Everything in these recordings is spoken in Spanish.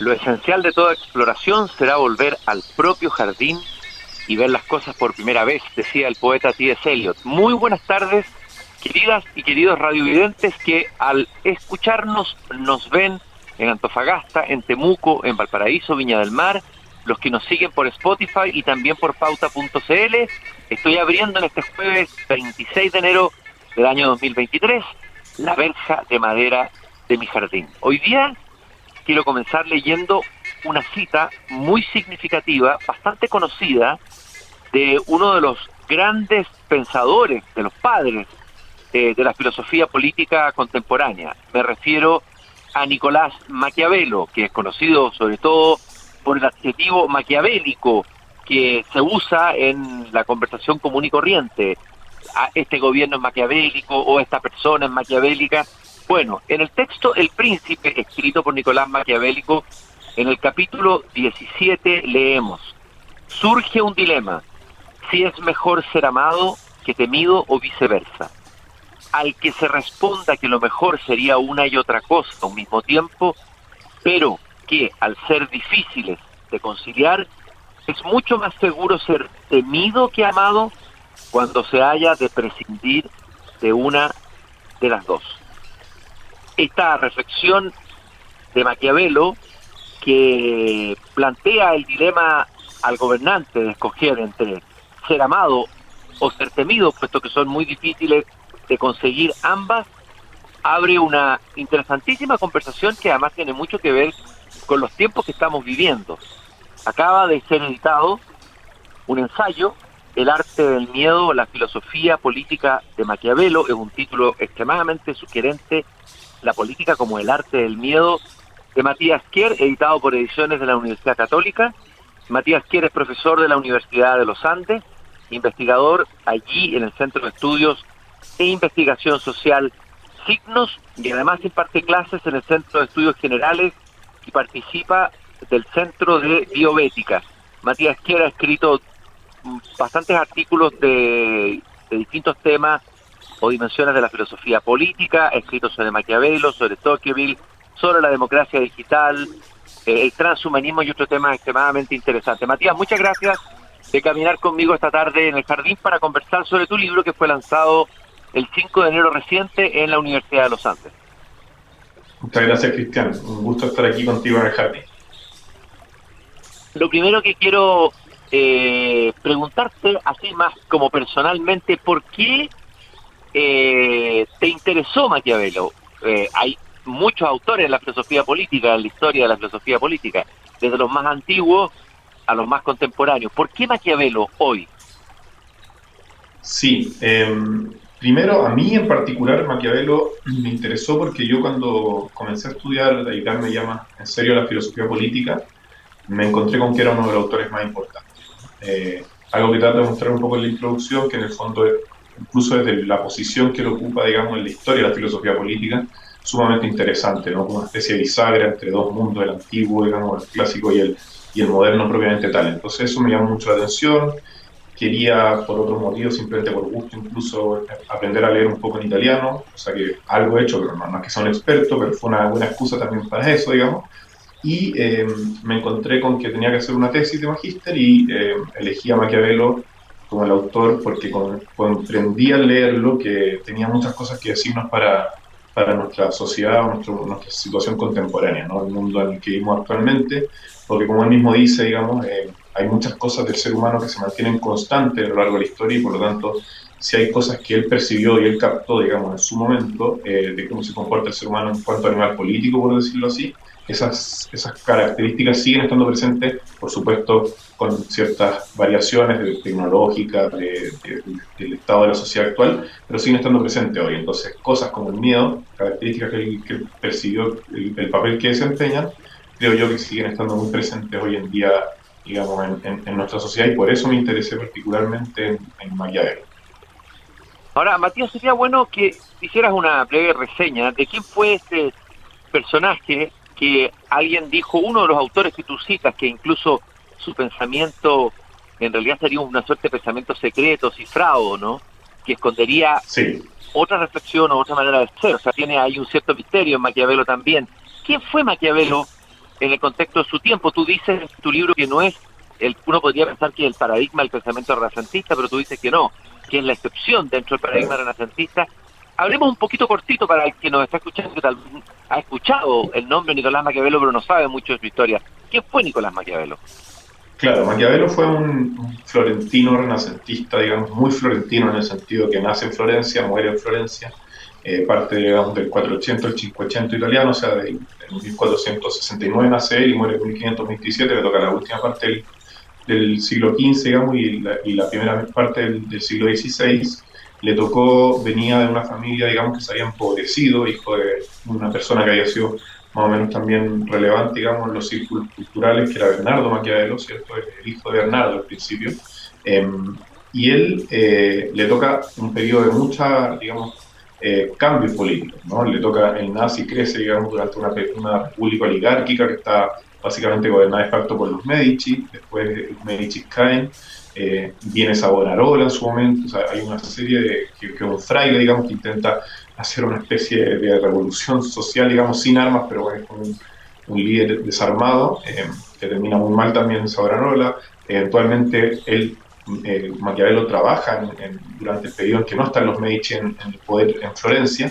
Lo esencial de toda exploración será volver al propio jardín y ver las cosas por primera vez, decía el poeta T.S. Eliot. Muy buenas tardes, queridas y queridos radiovidentes que al escucharnos nos ven en Antofagasta, en Temuco, en Valparaíso, Viña del Mar, los que nos siguen por Spotify y también por pauta.cl. Estoy abriendo en este jueves 26 de enero del año 2023 la verja de madera de mi jardín. Hoy día quiero comenzar leyendo una cita muy significativa, bastante conocida, de uno de los grandes pensadores, de los padres eh, de la filosofía política contemporánea. Me refiero a Nicolás Maquiavelo, que es conocido sobre todo por el adjetivo maquiavélico que se usa en la conversación común y corriente. Este gobierno es maquiavélico o esta persona es maquiavélica. Bueno, en el texto El Príncipe, escrito por Nicolás Maquiavélico, en el capítulo 17 leemos, surge un dilema, si es mejor ser amado que temido o viceversa. Al que se responda que lo mejor sería una y otra cosa a un mismo tiempo, pero que al ser difíciles de conciliar, es mucho más seguro ser temido que amado cuando se haya de prescindir de una de las dos esta reflexión de Maquiavelo que plantea el dilema al gobernante de escoger entre ser amado o ser temido, puesto que son muy difíciles de conseguir ambas, abre una interesantísima conversación que además tiene mucho que ver con los tiempos que estamos viviendo. Acaba de ser editado un ensayo, El arte del miedo, la filosofía política de Maquiavelo, es un título extremadamente sugerente la política como el arte del miedo, de Matías Kier, editado por Ediciones de la Universidad Católica. Matías Kier es profesor de la Universidad de los Andes, investigador allí en el Centro de Estudios e Investigación Social Signos y además imparte clases en el Centro de Estudios Generales y participa del Centro de Bioética. Matías Kier ha escrito bastantes artículos de, de distintos temas o dimensiones de la filosofía política, escrito sobre Maquiavelo, sobre Tocqueville, sobre la democracia digital, eh, el transhumanismo y otros temas extremadamente interesantes. Matías, muchas gracias de caminar conmigo esta tarde en el jardín para conversar sobre tu libro que fue lanzado el 5 de enero reciente en la Universidad de los Andes. Muchas gracias, Cristian. Un gusto estar aquí contigo en el jardín. Lo primero que quiero eh, preguntarte, así más como personalmente, ¿por qué eh, te interesó Maquiavelo. Eh, hay muchos autores en la filosofía política, en la historia de la filosofía política, desde los más antiguos a los más contemporáneos. ¿Por qué Maquiavelo hoy? Sí, em, primero a mí en particular Maquiavelo me interesó porque yo cuando comencé a estudiar, a dedicarme ya más en serio a la filosofía política, me encontré con que era uno de los autores más importantes. Eh, algo que trato de mostrar un poco en la introducción, que en el fondo incluso desde la posición que lo ocupa, digamos, en la historia de la filosofía política, sumamente interesante, ¿no? Como una especie de bisagra entre dos mundos, el antiguo, digamos, el clásico y el, y el moderno propiamente tal. Entonces eso me llamó mucho la atención. Quería, por otros motivos, simplemente por gusto, incluso aprender a leer un poco en italiano, o sea que algo he hecho, pero no, es que sea un experto, pero fue una buena excusa también para eso, digamos. Y eh, me encontré con que tenía que hacer una tesis de magíster y eh, elegí a Maquiavelo como el autor porque comprendí al leerlo que tenía muchas cosas que decirnos para, para nuestra sociedad o nuestra situación contemporánea, ¿no? el mundo en el que vivimos actualmente, porque como él mismo dice, digamos, eh, hay muchas cosas del ser humano que se mantienen constantes a lo largo de la historia y por lo tanto, si hay cosas que él percibió y él captó, digamos, en su momento, eh, de cómo se comporta el ser humano en cuanto a nivel político, por decirlo así, esas, esas características siguen estando presentes, por supuesto, con ciertas variaciones tecnológicas del estado de la sociedad actual, pero siguen estando presentes hoy. Entonces, cosas como el miedo, características que, que percibió, el, papel que desempeñan, creo yo que siguen estando muy presentes hoy en día, digamos, en, nuestra sociedad y por eso me interesé particularmente en, en. Ahora, Matías, sería bueno que hicieras una breve reseña de quién fue este personaje que alguien dijo, uno de los autores que tú citas, que incluso su pensamiento en realidad sería una suerte de pensamiento secreto, cifrado, ¿no? Que escondería otra reflexión o otra manera de ser. O sea, tiene ahí un cierto misterio en Maquiavelo también. ¿Quién fue Maquiavelo en el contexto de su tiempo. Tú dices en tu libro que no es, el, uno podría pensar que es el paradigma del pensamiento renacentista, pero tú dices que no, que es la excepción dentro del paradigma renacentista. Hablemos un poquito cortito para el que nos está escuchando, que tal ha escuchado el nombre de Nicolás Maquiavelo, pero no sabe mucho de su historia. ¿Quién fue Nicolás Maquiavelo? Claro, Maquiavelo fue un, florentino renacentista, digamos, muy florentino en el sentido que nace en Florencia, muere en Florencia, eh, parte digamos, del 400 al 500 italiano, o sea, en 1469 nace él y muere en 1527, le toca la última parte del, siglo XV, digamos, y la, primera parte del, siglo XVI. Le tocó, venía de una familia, digamos, que se había empobrecido, hijo de una persona que había sido más o menos también relevante, digamos, en los círculos culturales, que era Bernardo Maquiavelo, ¿cierto? El hijo de Bernardo al principio. Em, y él eh, le toca un periodo de mucha, digamos, eh, cambios políticos, ¿no? Le toca, el nazi crece, digamos, durante una, una república oligárquica que está básicamente gobernada de facto por los Medici, después los Medici caen, eh, viene Savonarola en su momento, hay una serie de, que, un fraile, digamos, que intenta hacer una especie de revolución social, digamos, sin armas, pero bueno, con un, líder desarmado, eh, que termina muy mal también en Savonarola. Eventualmente, él, eh, Maquiavelo trabaja durante el periodo en que no están los Medici en, el poder en Florencia.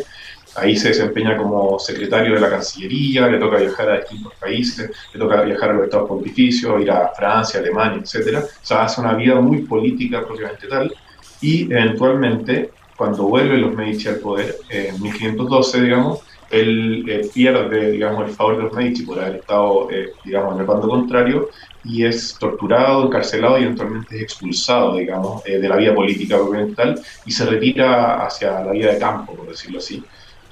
Ahí se desempeña como secretario de la Cancillería, le toca viajar a distintos países, le toca viajar a los Estados Pontificios, ir a Francia, Alemania, etc. O sea, hace una vida muy política propiamente tal. Y eventualmente cuando vuelven los Medici al poder, en 1512, digamos, él eh, pierde, digamos, el favor de los Medici por haber estado, eh, digamos, en el bando contrario y es torturado, encarcelado y eventualmente es expulsado, digamos, eh, de la vida política tal y se retira hacia la vida de campo, por decirlo así.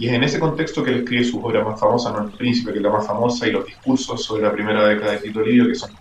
Y es en ese contexto que él escribe su obra más famosa, no El Príncipe, que es la más famosa, y los discursos sobre la primera década de Tito Livio, que son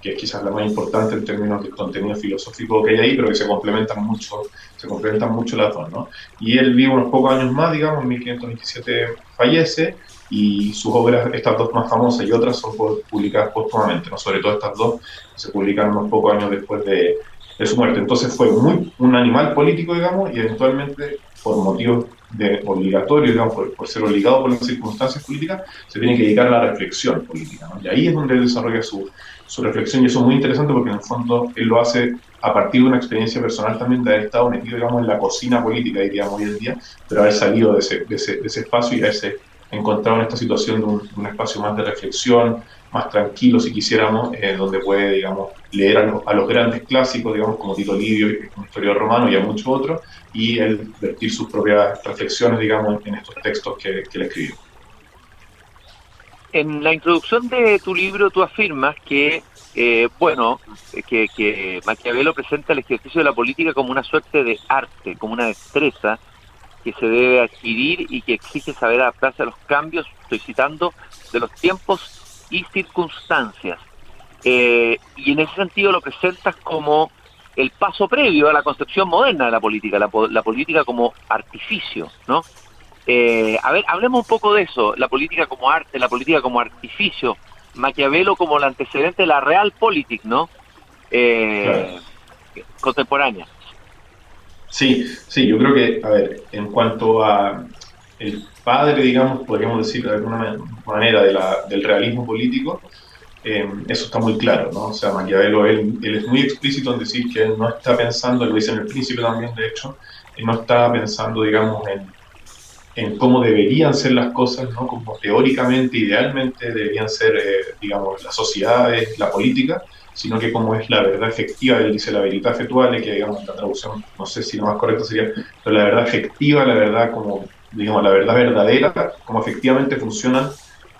que es quizás la más importante en términos de contenido filosófico que hay ahí, pero que se complementan mucho, se complementan mucho las dos, ¿no? Y él vive unos pocos años más, digamos, en 1527 fallece, y sus obras, estas dos más famosas y otras, son publicadas póstumamente, ¿no? Sobre todo estas dos se publican unos pocos años después de, de su muerte. Entonces fue muy un animal político, digamos, y eventualmente, por motivos de obligatorio, digamos, por, ser obligado por las circunstancias políticas, se tiene que dedicar a la reflexión política. Y ahí es donde él desarrolla su, su reflexión y eso es muy interesante porque en el fondo él lo hace a partir de una experiencia personal también de haber estado metido, digamos, en la cocina política, diríamos hoy en día, pero haber salido de ese, de ese, de ese espacio y haberse encontrado en esta situación de un, espacio más de reflexión, más tranquilo, si quisiéramos, eh, donde puede, digamos, leer a, los grandes clásicos, digamos, como Tito Livio, un historiador romano y a muchos otros, y él vertir sus propias reflexiones, digamos, en estos textos que, que él escribió. En la introducción de tu libro tú afirmas que, eh, bueno, que, que Maquiavelo presenta el ejercicio de la política como una suerte de arte, como una destreza que se debe adquirir y que exige saber adaptarse a los cambios, estoy citando, de los tiempos y circunstancias. Eh, y en ese sentido lo presentas como el paso previo a la concepción moderna de la política, la, la política como artificio, ¿no? Eh, a ver, hablemos un poco de eso, la política como arte, la política como artificio, Maquiavelo como el antecedente de la realpolitik, ¿no? Eh, contemporánea. Sí, sí, yo creo que, a ver, en cuanto a el padre, digamos, podríamos decir de alguna manera de la, del realismo político, eh, eso está muy claro, ¿no? O sea, Maquiavelo, él, él, es muy explícito en decir que él no está pensando, lo dice en El Príncipe también, de hecho, él no está pensando, digamos, en en cómo deberían ser las cosas, ¿no? como teóricamente, idealmente deberían ser, eh, digamos, las sociedades, la política, sino que como es la verdad efectiva, él dice la verità efectual, que digamos la traducción, no sé si lo más correcto sería, pero la verdad efectiva, la verdad como, digamos, la verdad verdadera, cómo efectivamente funcionan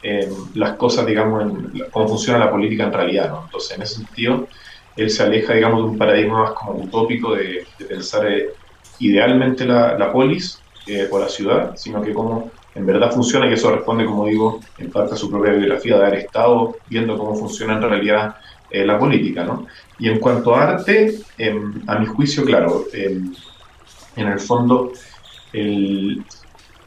eh, las cosas, digamos, cómo funciona la política en realidad, ¿no? Entonces, en ese sentido, él se aleja, digamos, de un paradigma más como utópico de, pensar eh, idealmente la, polis eh, por la ciudad, sino que cómo en verdad funciona, y eso responde, como digo, en parte a su propia biografía de haber estado viendo cómo funciona en realidad la política. ¿no? Y en cuanto a arte, em, a mi juicio, claro, em, en el fondo, el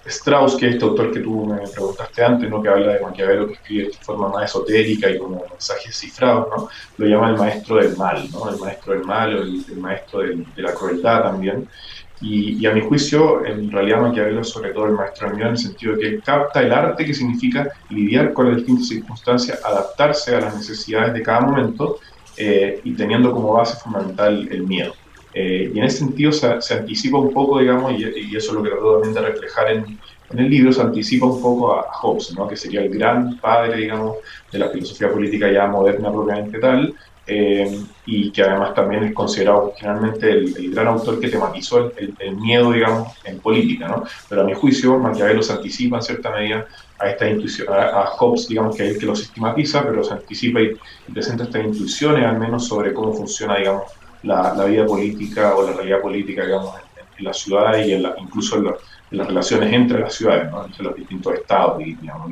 Strauss, que es este autor que tú me preguntaste antes, ¿no? que habla de Maquiavelo, que escribe de forma más esotérica y como mensajes cifrados, ¿no? lo llama el maestro del mal, ¿no? el maestro del mal o el, maestro de la crueldad también. Y, a mi juicio, en realidad Maquiavelo es sobre todo el maestro del miedo en el sentido de que capta el arte que significa lidiar con las distintas circunstancias, adaptarse a las necesidades de cada momento eh, y teniendo como base fundamental el miedo. Eh, y en ese sentido se, anticipa un poco, digamos, y, eso es lo que trato también de reflejar en, en, el libro, se anticipa un poco a, Hobbes, ¿no? que sería el gran padre, digamos, de la filosofía política ya moderna propiamente tal, eh, y que además también es considerado generalmente el, gran autor que tematizó el, miedo, digamos, en política, ¿no? Pero a mi juicio, Maquiavelo se anticipa en cierta medida a esta intuición, a, Hobbes, digamos, que es el que lo sistematiza, pero se anticipa y, presenta estas intuiciones al menos sobre cómo funciona, digamos, la, vida política o la realidad política, digamos, en, las ciudades y en la, incluso en, las relaciones entre las ciudades, ¿no? entre los distintos estados, digamos.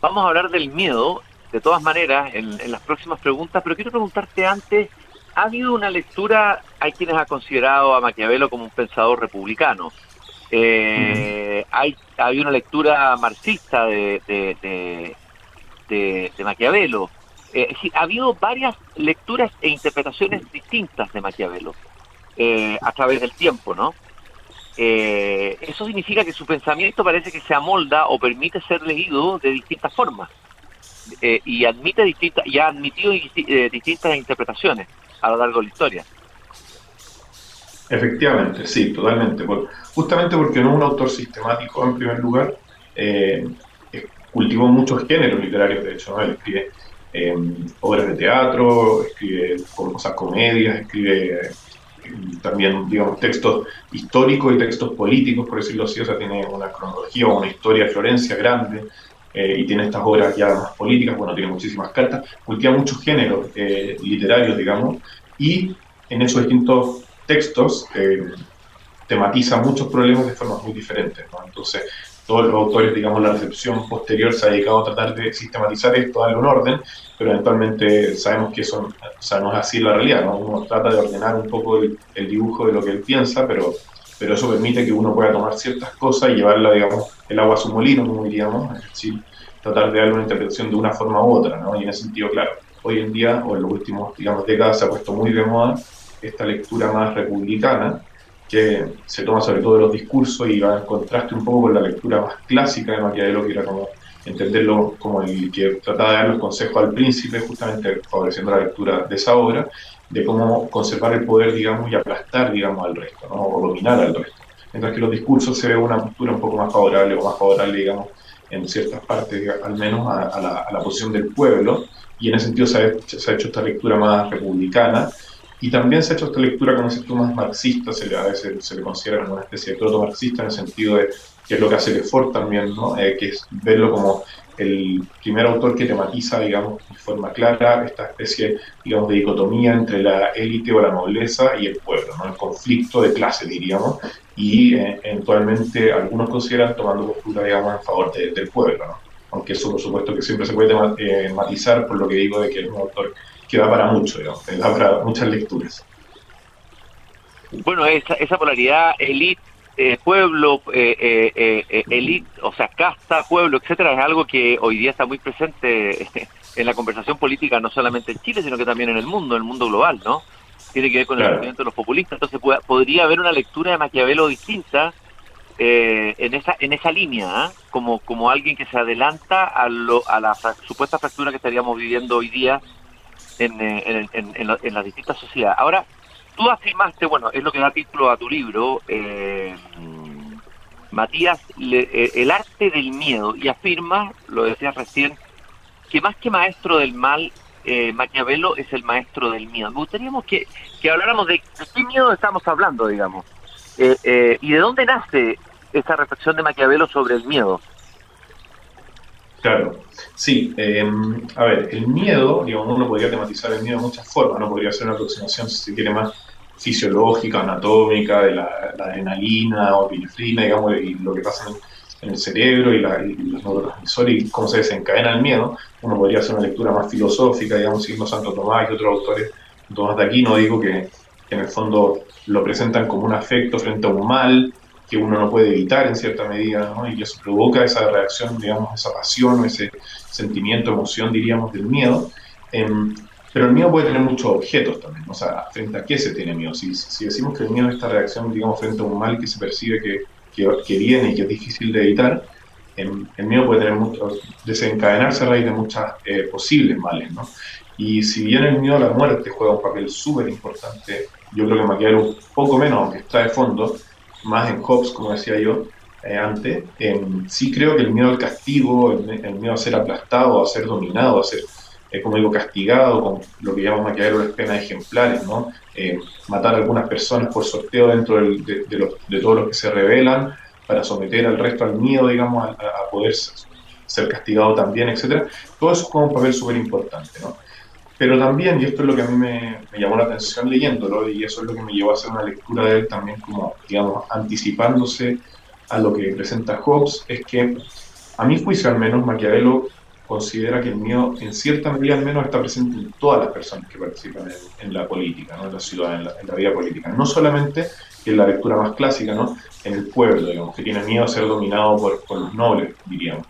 Vamos a hablar del miedo de todas maneras en, las próximas preguntas, pero quiero preguntarte antes, ¿ha habido una lectura, hay quienes han considerado a Maquiavelo como un pensador republicano? Eh, hay, hay una lectura marxista de, de, de, Maquiavelo. Eh, ha habido varias lecturas e interpretaciones distintas de Maquiavelo eh, a través del tiempo, ¿no? eso significa que su pensamiento parece que se amolda o permite ser leído de distintas formas. Eh, y admite distintas y ha admitido eh, distintas interpretaciones a lo largo de la historia. Efectivamente, sí, totalmente. justamente porque no es un autor sistemático en primer lugar, eh, cultivó muchos géneros literarios, de hecho, él escribe obras de teatro, escribe cosas comedias, escribe también, digamos, textos históricos y textos políticos, por decirlo así, o sea, tiene una cronología o una historia de Florencia grande, eh, y tiene estas obras ya más políticas, bueno, tiene muchísimas cartas, cultiva muchos géneros eh, literarios, digamos, y en esos distintos textos eh, tematiza muchos problemas de formas muy diferentes, ¿no? Entonces, todos los autores, digamos, la recepción posterior se ha dedicado a tratar de sistematizar esto, darle un orden, pero eventualmente sabemos que eso o sea, no es así la realidad, ¿no? Uno trata de ordenar un poco el, el dibujo de lo que él piensa, pero pero eso permite que uno pueda tomar ciertas cosas y llevarla, digamos, el agua a su molino, como diríamos, es decir, tratar de darle una interpretación de una forma u otra, ¿no? Y en ese sentido, claro, hoy en día, o en los últimos, digamos, décadas, se ha puesto muy de moda esta lectura más republicana, que se toma sobre todo de los discursos y va en contraste un poco con la lectura más clásica de Maquiavelo, que era como entenderlo como el que trataba de dar los consejos al príncipe, justamente favoreciendo la lectura de esa obra, de cómo conservar el poder, digamos, y aplastar, digamos, al resto, ¿no? o dominar al resto. Mientras que los discursos se ve una postura un poco más favorable o más favorable, digamos, en ciertas partes, al menos, a, la, a la, posición del pueblo, y en ese sentido se ha, se ha, hecho esta lectura más republicana, y también se ha hecho esta lectura, dices tú, más marxista, se le, a veces se le considera como una especie de proto-marxista, en el sentido de que es lo que hace Lefort también, ¿no? Eh, que es verlo como el primer autor que tematiza, digamos, de forma clara esta especie, digamos, de dicotomía entre la élite o la nobleza y el pueblo, ¿no? El conflicto de clase, diríamos, y eh, eventualmente algunos consideran tomando postura, digamos, en favor del pueblo, ¿no? Aunque eso, por supuesto, que siempre se puede eh, matizar por lo que digo de que es un autor que da para mucho, digamos, da para muchas lecturas. Bueno, esa, esa polaridad élite eh, pueblo, eh, eh, elite, o sea, casta, pueblo, etcétera, es algo que hoy día está muy presente en la conversación política, no solamente en Chile, sino que también en el mundo, en el mundo global, ¿no? Tiene que ver con el movimiento de los populistas. Entonces, podría haber una lectura de Maquiavelo distinta en esa en esa línea, ¿ah? como como alguien que se adelanta a, lo, a la supuesta fractura que estaríamos viviendo hoy día en, en, las distintas sociedades. Ahora, tú afirmaste, bueno, es lo que da título a tu libro, eh, Matías, eh, el arte del miedo, y afirma, lo decías recién, que más que maestro del mal, eh, Maquiavelo es el maestro del miedo. Me gustaría que, que habláramos de, qué miedo estamos hablando, digamos, y de dónde nace esta reflexión de Maquiavelo sobre el miedo. Claro, sí. a ver, el miedo, digamos, uno podría tematizar el miedo de muchas formas, ¿no? Podría ser una aproximación, si se quiere, más fisiológica, anatómica, de la, adrenalina o epinefrina, digamos, y lo que pasa en, el cerebro y, la, los neurotransmisores y cómo se desencadena el miedo. Uno podría hacer una lectura más filosófica, digamos, siguiendo Santo Tomás y otros autores, Tomás de Aquino, digo que, en el fondo lo presentan como un afecto frente a un mal que uno no puede evitar en cierta medida, ¿no? y que eso provoca esa reacción, digamos, esa pasión, ese sentimiento, emoción, diríamos, del miedo. Em, Pero el miedo puede tener muchos objetos también, o sea, frente a qué se tiene miedo. Si, si decimos que el miedo es esta reacción, digamos, frente a un mal que se percibe que, que, viene y que es difícil de evitar, el, miedo puede tener mucho, desencadenarse a raíz de muchas eh, posibles males, ¿no? Y si bien el miedo a la muerte juega un papel súper importante, yo creo que Maquiavelo un poco menos, aunque está de fondo, más en Hobbes, como decía yo eh, antes, sí creo que el miedo al castigo, el, miedo a ser aplastado, a ser dominado, a ser eh, como digo, castigado con lo que llama Maquiavelo las penas ejemplares, ¿no? Eh, matar a algunas personas por sorteo dentro de, de, todos los que se rebelan para someter al resto al miedo, digamos, a, poder ser, castigado también, etcétera. Todo eso es como un papel súper importante, ¿no? Pero también, y esto es lo que a mí me, llamó la atención leyéndolo, y eso es lo que me llevó a hacer una lectura de él también como, digamos, anticipándose a lo que presenta Hobbes, es que a mi juicio al menos Maquiavelo considera que el miedo, en cierta medida al menos, está presente en todas las personas que participan en, la política, ¿no? en la ciudad, en la, vida política. No solamente, en la lectura más clásica, ¿no? en el pueblo, digamos, que tiene miedo a ser dominado por los nobles, diríamos.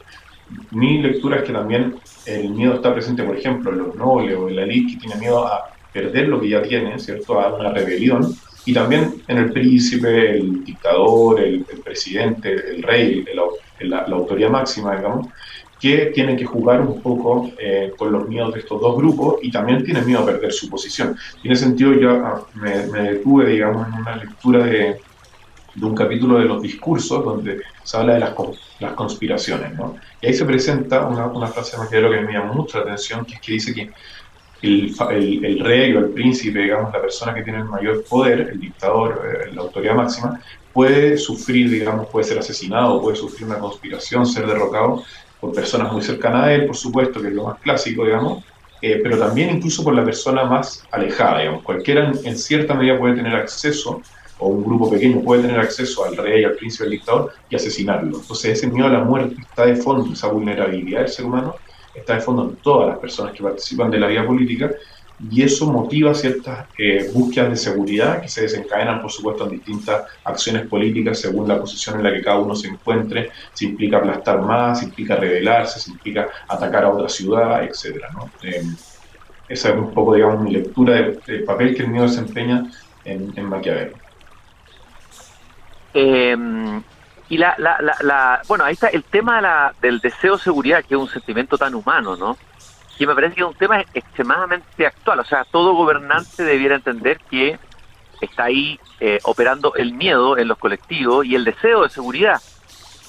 Mi lectura es que también el miedo está presente, por ejemplo, en los nobles o en la élite que tiene miedo a perder lo que ya tiene, ¿cierto? A una rebelión. Y también en el príncipe, el dictador, el, presidente, el rey, la, la, autoridad máxima, digamos, que tienen que jugar un poco eh, con los miedos de estos dos grupos y también tienen miedo a perder su posición. en ese sentido yo ah, me, detuve, digamos, en una lectura de, de, un capítulo de los discursos donde se habla de las, las conspiraciones, ¿no? Y ahí se presenta una, una frase de Maquiavelo que me llama mucho la atención, que es que dice que el, el, rey o el príncipe, digamos, la persona que tiene el mayor poder, el dictador, eh, la autoridad máxima, puede sufrir, digamos, puede ser asesinado, puede sufrir una conspiración, ser derrocado por personas muy cercanas a él, por supuesto, que es lo más clásico, digamos, eh, pero también incluso por la persona más alejada, digamos. Cualquiera en, cierta medida puede tener acceso, o un grupo pequeño puede tener acceso al rey, al príncipe, al dictador y asesinarlo. Entonces ese miedo a la muerte está de fondo, esa vulnerabilidad del ser humano está de fondo en todas las personas que participan de la vida política y eso motiva ciertas eh, búsquedas de seguridad que se desencadenan, por supuesto, en distintas acciones políticas según la posición en la que cada uno se encuentre, si implica aplastar más, si implica rebelarse, si implica atacar a otra ciudad, etc. Eh, esa es un poco, digamos, mi lectura del, papel que el miedo desempeña en, en Maquiavelo. Em, y la, la, la, bueno, ahí está el tema del deseo de seguridad, que es un sentimiento tan humano, ¿no? que me parece que es un tema extremadamente actual. O sea, todo gobernante debiera entender que está ahí eh, operando el miedo en los colectivos y el deseo de seguridad.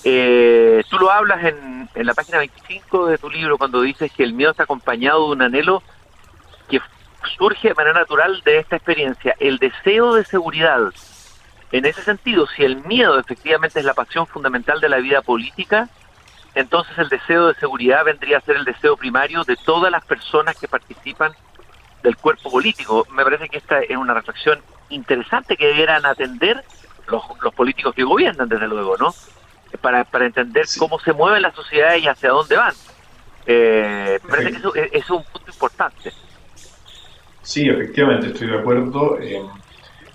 Eh, tú lo hablas en, en la página 25 de tu libro cuando dices que el miedo está acompañado de un anhelo que surge de manera natural de esta experiencia, el deseo de seguridad. En ese sentido, si el miedo efectivamente es la pasión fundamental de la vida política, entonces el deseo de seguridad vendría a ser el deseo primario de todas las personas que participan del cuerpo político. Me parece que esta es una reflexión interesante que debieran atender los, políticos que gobiernan, desde luego, ¿no? Para, para entender cómo se mueve la sociedad y hacia dónde van. Eh, me parece que eso, es un punto importante. Sí, efectivamente, estoy de acuerdo. Eh,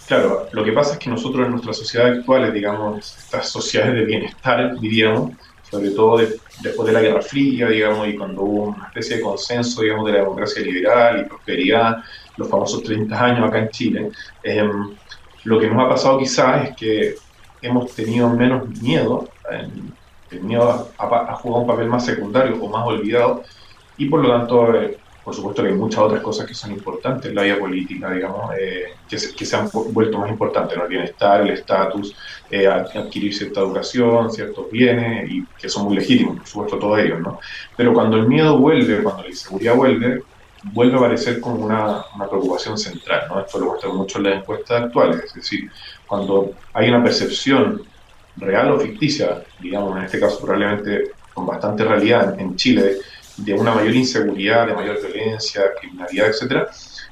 claro, lo que pasa es que nosotros en nuestra sociedad actual, digamos, estas sociedades de bienestar, diríamos, sobre todo después de la Guerra Fría, digamos, y cuando hubo una especie de consenso, digamos, de la democracia liberal y prosperidad, los famosos 30 años acá en Chile, em, lo que nos ha pasado quizás es que hemos tenido menos miedo, el miedo ha, jugado un papel más secundario o más olvidado, y por lo tanto eh, por supuesto que hay muchas otras cosas que son importantes en la vida política, digamos, eh, que, se, que, se, han vuelto más importantes, el bienestar, el estatus, eh, adquirir cierta educación, ciertos bienes, y que son muy legítimos, por supuesto, todos ellos, ¿no? Pero cuando el miedo vuelve, cuando la inseguridad vuelve, vuelve a aparecer como una, una preocupación central, ¿no? Esto lo muestran mucho en las encuestas actuales, es decir, cuando hay una percepción real o ficticia, digamos, en este caso probablemente con bastante realidad en Chile, de una mayor inseguridad, de mayor violencia, criminalidad, etcétera,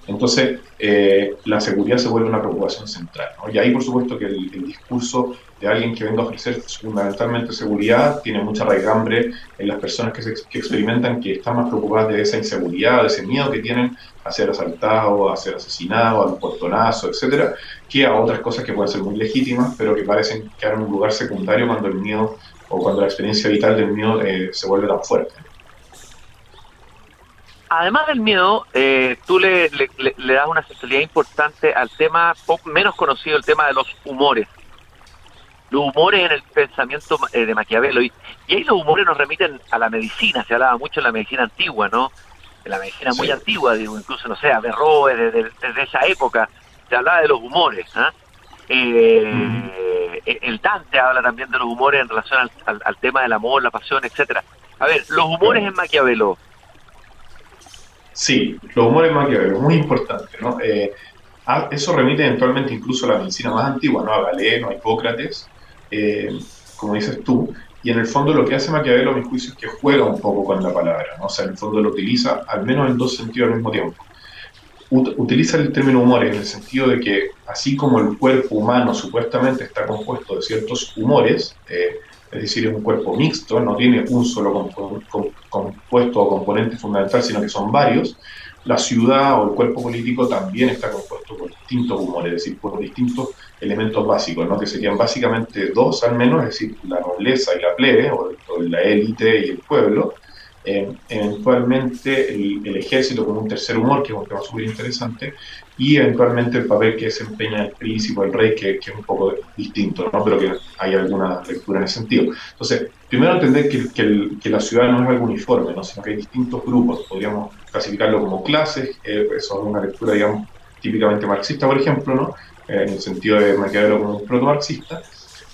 entonces eh, la seguridad se vuelve una preocupación central. Y ahí, por supuesto, que el, discurso de alguien que venga a ofrecer fundamentalmente seguridad tiene mucha raigambre en las personas que, que experimentan que están más preocupadas de esa inseguridad, de ese miedo que tienen a ser asaltados, a ser asesinados, a un portonazo, etcétera, que a otras cosas que pueden ser muy legítimas, pero que parecen quedar en un lugar secundario cuando el miedo o cuando la experiencia vital del miedo eh, se vuelve tan fuerte. Además del miedo, eh, tú le, le, das una centralidad importante al tema menos conocido, el tema de los humores. Los humores en el pensamiento eh, de Maquiavelo. Y, y, ahí los humores nos remiten a la medicina, se hablaba mucho en la medicina antigua, ¿no? En la medicina muy antigua, digo, incluso, no sé, Averroes, desde, desde esa época, se hablaba de los humores. ¿ah? Eh, El Dante habla también de los humores en relación al, tema del amor, la pasión, etcétera. A ver, los humores en Maquiavelo, Sí, los humores Maquiavelo, muy importante, ¿no? Eh, eso remite eventualmente incluso a la medicina más antigua, ¿no? A Galeno, a Hipócrates, eh, como dices tú, y en el fondo lo que hace Maquiavelo, a mi juicio, es que juega un poco con la palabra, ¿no? O sea, en el fondo lo utiliza al menos en dos sentidos al mismo tiempo. utiliza el término humores en el sentido de que, así como el cuerpo humano supuestamente está compuesto de ciertos humores, eh, es decir, es un cuerpo mixto, no tiene un solo compuesto o componente fundamental, sino que son varios, la ciudad o el cuerpo político también está compuesto por distintos humores, es decir, por distintos elementos básicos, ¿no? que serían básicamente dos al menos, es decir, la nobleza y la plebe, o, la élite y el pueblo, eh, eventualmente el, ejército como un tercer humor, que es un tema súper interesante, y eventualmente el papel que desempeña el príncipe, el rey, que, que, es un poco distinto, ¿no? pero que hay alguna lectura en ese sentido. Entonces, primero entender que, que, la ciudad no es algo uniforme, ¿no? sino que hay distintos grupos, podríamos clasificarlo como clases, eh, eso es una lectura, digamos, típicamente marxista, por ejemplo, ¿no? en el sentido de Maquiavelo como un proto-marxista,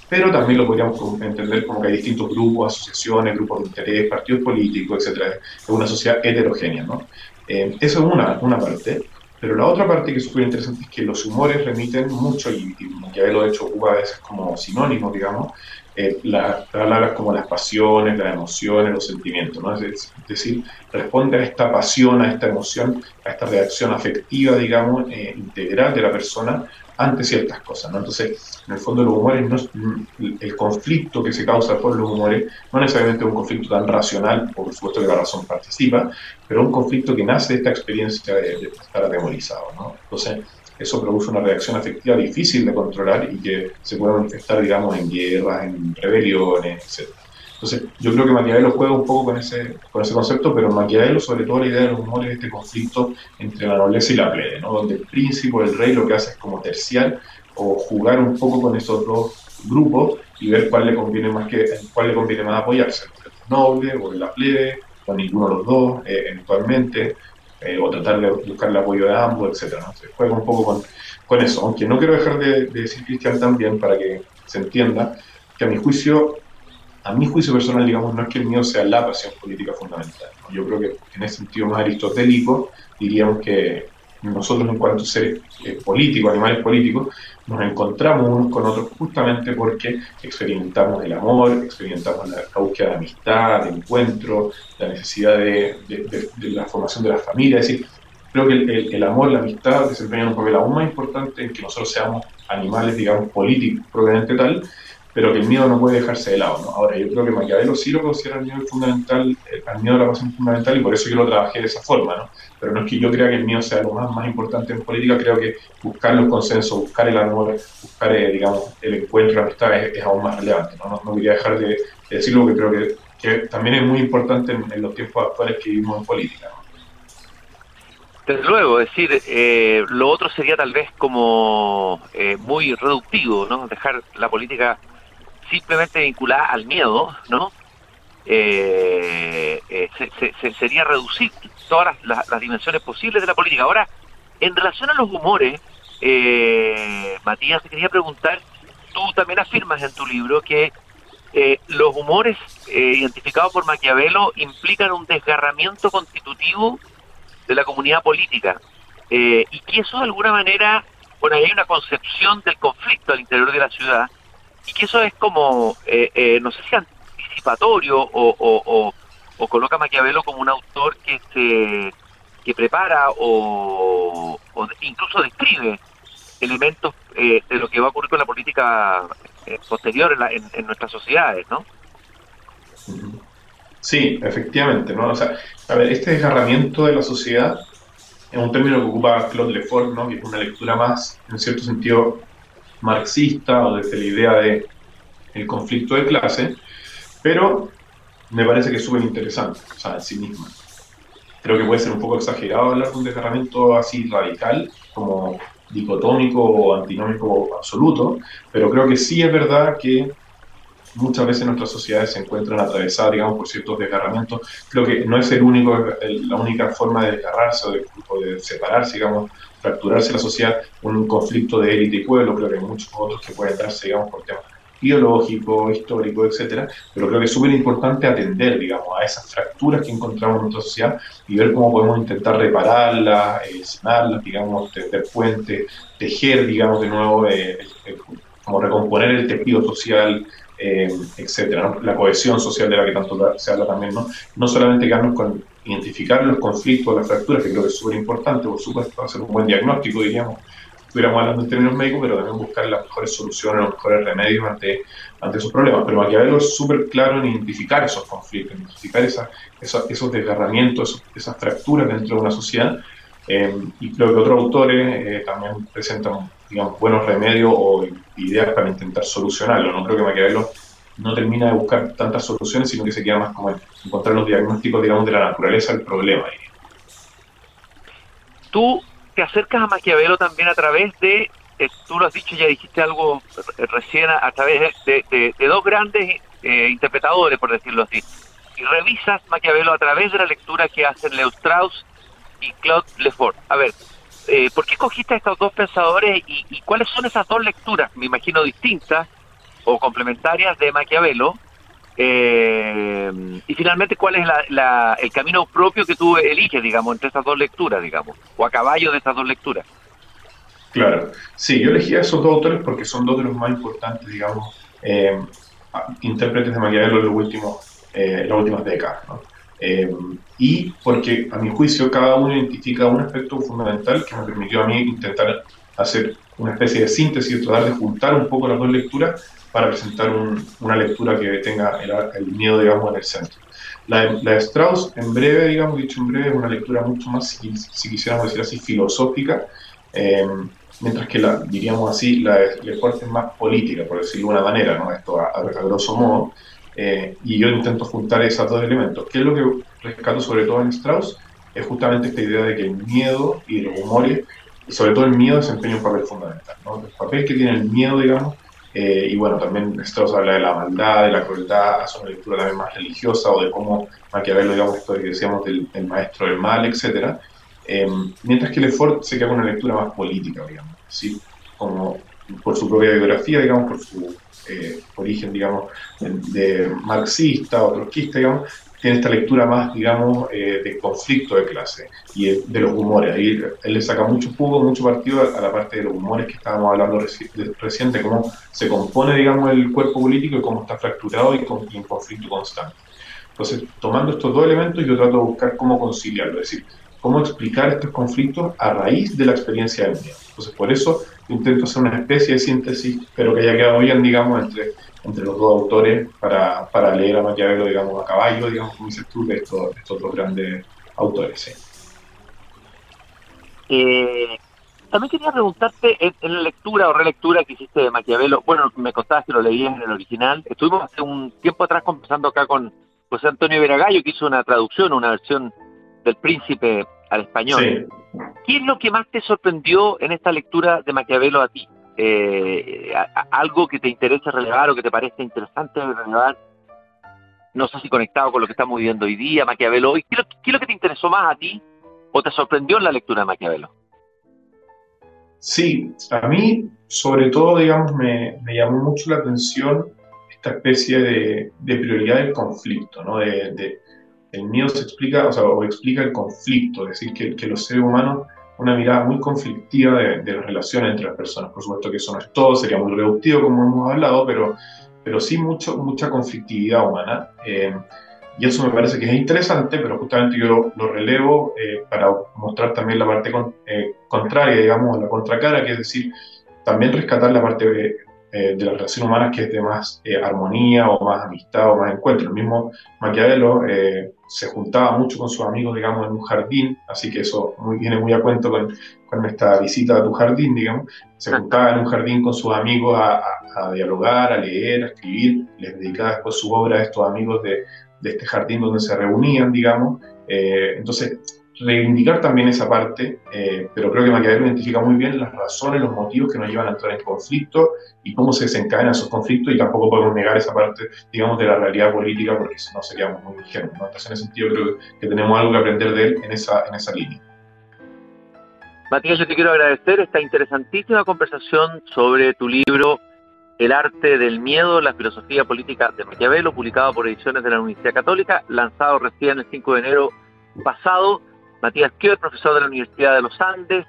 pero también lo podríamos entender como que hay distintos grupos, asociaciones, grupos de interés, partidos políticos, etcétera. Es una sociedad heterogénea, ¿no? Eh, eso es una, una parte. Pero la otra parte que es súper interesante es que los humores remiten mucho, y, y Maquiavelo de hecho ocupa a veces como sinónimo, digamos, eh, las palabras como las pasiones, las emociones, los sentimientos, ¿no? Es, decir, responde a esta pasión, a esta emoción, a esta reacción afectiva, digamos, eh, integral de la persona ante ciertas cosas, ¿no? Entonces, en el fondo los humores, no el conflicto que se causa por los humores no necesariamente es un conflicto tan racional, por supuesto que la razón participa, pero un conflicto que nace de esta experiencia de, estar atemorizado, ¿no? Entonces, eso produce una reacción afectiva difícil de controlar y que se puede manifestar, digamos, en guerras, en rebeliones, etc. Entonces, yo creo que Maquiavelo juega un poco con ese, con ese concepto, pero Maquiavelo, sobre todo, la idea de los humores es este conflicto entre la nobleza y la plebe, ¿no? donde el príncipe, el rey, lo que hace es como terciar o jugar un poco con esos dos grupos y ver cuál le conviene más que cuál le conviene más apoyarse, el noble o la plebe, o ninguno de los dos, eh, eventualmente, eh, o tratar de buscar el apoyo de ambos, etcétera. ¿no? Se juega un poco con, con eso, aunque no quiero dejar de, de decir, Cristian, también, para que se entienda, que a mi juicio a mi juicio personal, digamos, no es que el mío sea la pasión política fundamental. Yo creo que en ese sentido más aristotélico diríamos que nosotros en cuanto a seres eh, políticos, animales políticos, nos encontramos unos con otros justamente porque experimentamos el amor, experimentamos la, búsqueda de amistad, de encuentro, la necesidad de, la formación de la familia. Es decir, creo que el, el amor, la amistad desempeñan un papel aún más importante en que nosotros seamos animales, digamos, políticos, probablemente tal, pero que el miedo no puede dejarse de lado. ¿no? Ahora, yo creo que Maquiavelo sí lo considera el miedo fundamental, eh, el miedo a la pasión fundamental, y por eso yo lo trabajé de esa forma. ¿no? Pero no es que yo crea que el miedo sea lo más, importante en política, creo que buscar los consensos, buscar el amor, buscar, eh, digamos, el encuentro, la amistad es, aún más relevante. ¿no? No, quería dejar de, decirlo, porque creo que, también es muy importante en, los tiempos actuales que vivimos en política. Desde luego, es decir, eh, lo otro sería tal vez como muy reductivo, ¿no? Dejar la política simplemente vinculada al miedo, ¿no? Eh, eh, se, sería reducir todas las, dimensiones posibles de la política. Ahora, en relación a los humores, eh, Matías, te quería preguntar, tú también afirmas en tu libro que los humores identificados por Maquiavelo implican un desgarramiento constitutivo de la comunidad política y que eso de alguna manera, bueno, hay una concepción del conflicto al interior de la ciudad y que eso es como, eh, eh, no sé si anticipatorio o, o, coloca Maquiavelo como un autor que se que prepara o, incluso describe elementos eh, de lo que va a ocurrir con la política posterior en, en, nuestras sociedades, ¿no? Sí, efectivamente, ¿no? O sea, a ver, este desgarramiento de la sociedad es un término que ocupa Claude Lefort, ¿no? Que es una lectura más, en cierto sentido, marxista o desde la idea de el conflicto de clase, pero me parece que es súper interesante, o sea, en sí misma. creo que puede ser un poco exagerado hablar de un desgarramiento así radical, como dicotómico o antinómico absoluto, pero creo que sí es verdad que muchas veces nuestras sociedades se encuentran atravesadas, digamos, por ciertos desgarramientos. Creo que no es el único, la única forma de desgarrarse o de, separarse, digamos, fracturarse la sociedad, un conflicto de élite y pueblo, creo que hay muchos otros que pueden darse, digamos, por temas ideológico, histórico, etcétera, pero creo que es súper importante atender, digamos, a esas fracturas que encontramos en nuestra sociedad y ver cómo podemos intentar repararlas, eh, digamos, tender puentes, tejer, digamos, de nuevo, eh, como recomponer el tejido social, eh, etcétera, la cohesión social de la que tanto se habla también, ¿no? No solamente quedarnos con identificar los conflictos, las fracturas, que creo que es súper importante, por supuesto, hacer un buen diagnóstico, diríamos, estuviéramos hablando en términos médicos, pero también buscar las mejores soluciones, los mejores remedios ante, ante esos problemas. Pero Maquiavelo es súper claro en identificar esos conflictos, en identificar esa, esos desgarramientos, esas fracturas dentro de una sociedad. Eh, y creo que otros autores eh, también presentan digamos, buenos remedios o ideas para intentar solucionarlo. No creo que Maquiavelo no termina de buscar tantas soluciones, sino que se queda más como encontrar los diagnósticos, digamos, de la naturaleza del problema. Tú te acercas a Maquiavelo también a través de, eh, tú lo has dicho, ya dijiste algo recién, a, través de, dos grandes eh, interpretadores, por decirlo así. Y revisas Maquiavelo a través de la lectura que hacen Leo Strauss y Claude Lefort. A ver, eh, ¿por qué escogiste a estos dos pensadores y, cuáles son esas dos lecturas, me imagino distintas o complementarias de Maquiavelo? Eh, y finalmente, ¿cuál es el camino propio que tú eliges, digamos, entre estas dos lecturas, digamos, o a caballo de estas dos lecturas? Claro, sí, yo elegí a esos dos autores porque son dos de los más importantes, digamos, eh, intérpretes de Maquiavelo en los últimos, las últimas décadas. ¿no? Eh, y porque, a mi juicio, cada uno identifica un aspecto fundamental que me permitió a mí intentar hacer una especie de síntesis, tratar de juntar un poco las dos lecturas para presentar una lectura que tenga el, miedo, digamos, en el centro. La de, Strauss, en breve, digamos, dicho en breve, es una lectura mucho más, si, quisiéramos decir así, filosófica, eh, mientras que la, diríamos así, la de Lefort es más política, por decirlo de una manera, ¿no? Esto a, a grosso modo. Eh, y yo intento juntar esos dos elementos. ¿Qué es lo que rescato sobre todo en Strauss? Es justamente esta idea de que el miedo y los humores, y sobre todo el miedo, desempeña un papel fundamental. ¿no? El papel que tiene el miedo, digamos, eh, y bueno, también Strauss habla de la maldad, de la crueldad, hace una lectura también más religiosa, o de cómo Maquiavelo, digamos, esto que decíamos del, maestro del mal, etc. Eh, mientras que Lefort se queda con una lectura más política, digamos, ¿sí? como por su propia biografía, digamos, por su eh, origen, digamos, de, marxista o trotskista, digamos, tiene esta lectura más, digamos, eh, de conflicto de clase y de, los humores. Ahí él le saca mucho jugo, mucho partido a, la parte de los humores que estábamos hablando reciente, cómo se compone, digamos, el cuerpo político y cómo está fracturado y, con, en conflicto constante. Entonces, tomando estos dos elementos, yo trato de buscar cómo conciliarlo, es decir, cómo explicar estos conflictos a raíz de la experiencia del miedo. Entonces, por eso intento hacer una especie de síntesis, pero que haya quedado bien, digamos, entre, entre los dos autores para, para leer a Maquiavelo, digamos, a caballo, digamos, como dices tú, de estos, estos dos grandes autores. Eh, también quería preguntarte, en, la lectura o relectura que hiciste de Maquiavelo, bueno, me contabas que lo leías en el original, estuvimos hace un tiempo atrás conversando acá con José Antonio Veragallo, que hizo una traducción, una versión del Príncipe al español. ¿Qué es lo que más te sorprendió en esta lectura de Maquiavelo a ti? Eh, algo que te interesa relevar o que te parece interesante relevar, no sé si conectado con lo que estamos viviendo hoy día, Maquiavelo hoy, ¿qué es lo, que te interesó más a ti o te sorprendió en la lectura de Maquiavelo? Sí, a mí sobre todo, digamos, me, llamó mucho la atención esta especie de, prioridad del conflicto, ¿no? de, el miedo se explica, o sea, o explica el conflicto, es decir, que, que los seres humanos, una mirada muy conflictiva de, de, las relaciones entre las personas. Por supuesto que eso no es todo, sería muy reductivo como hemos hablado, pero, pero sí mucho, mucha conflictividad humana. Eh, y eso me parece que es interesante, pero justamente yo lo, relevo eh, para mostrar también la parte eh, contraria, digamos, la contracara, que es decir, también rescatar la parte eh, de la relación humana que es de más eh, armonía o más amistad o más encuentro. El mismo Maquiavelo eh, se juntaba mucho con sus amigos, digamos, en un jardín, así que eso muy, viene muy a cuento con, con esta visita a tu jardín, digamos. Se juntaba en un jardín con sus amigos a, a, dialogar, a leer, a escribir, les dedicaba después su obra a estos amigos de, de este jardín donde se reunían, digamos, Eh, entonces, reivindicar también esa parte, eh, pero creo que Maquiavelo identifica muy bien las razones, los motivos que nos llevan a entrar en conflicto y cómo se desencadenan esos conflictos y tampoco podemos negar esa parte, digamos, de la realidad política porque si no seríamos muy ingenuos. Entonces, en ese sentido creo que tenemos algo que aprender de él en esa, en esa línea. Matías, yo te quiero agradecer esta interesantísima conversación sobre tu libro El arte del miedo, la filosofía política de Maquiavelo, publicado por Ediciones de la Universidad Católica, lanzado recién el 5 de enero pasado. Matías Kioer, profesor de la Universidad de los Andes,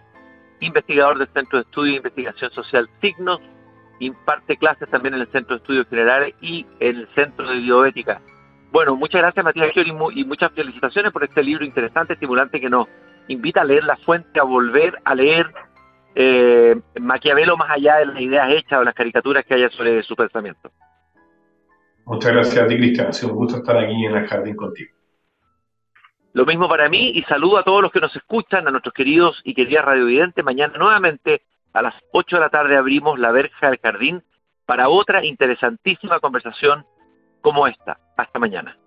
investigador del Centro de Estudio e Investigación Social Signos, imparte clases también en el Centro de Estudios Generales y en el Centro de Bioética. Bueno, muchas gracias Matías Kioer y, muchas felicitaciones por este libro interesante, estimulante que nos invita a leer la fuente, a volver a leer eh, Maquiavelo más allá de las ideas hechas o las caricaturas que haya sobre su pensamiento. Muchas gracias a ti, Cristian. Ha sido un gusto estar aquí en el jardín contigo. Lo mismo para mí y saludo a todos los que nos escuchan, a nuestros queridos y queridas radiovidentes. Mañana nuevamente a las 8 de la tarde abrimos la verja del jardín para otra interesantísima conversación como esta. Hasta mañana.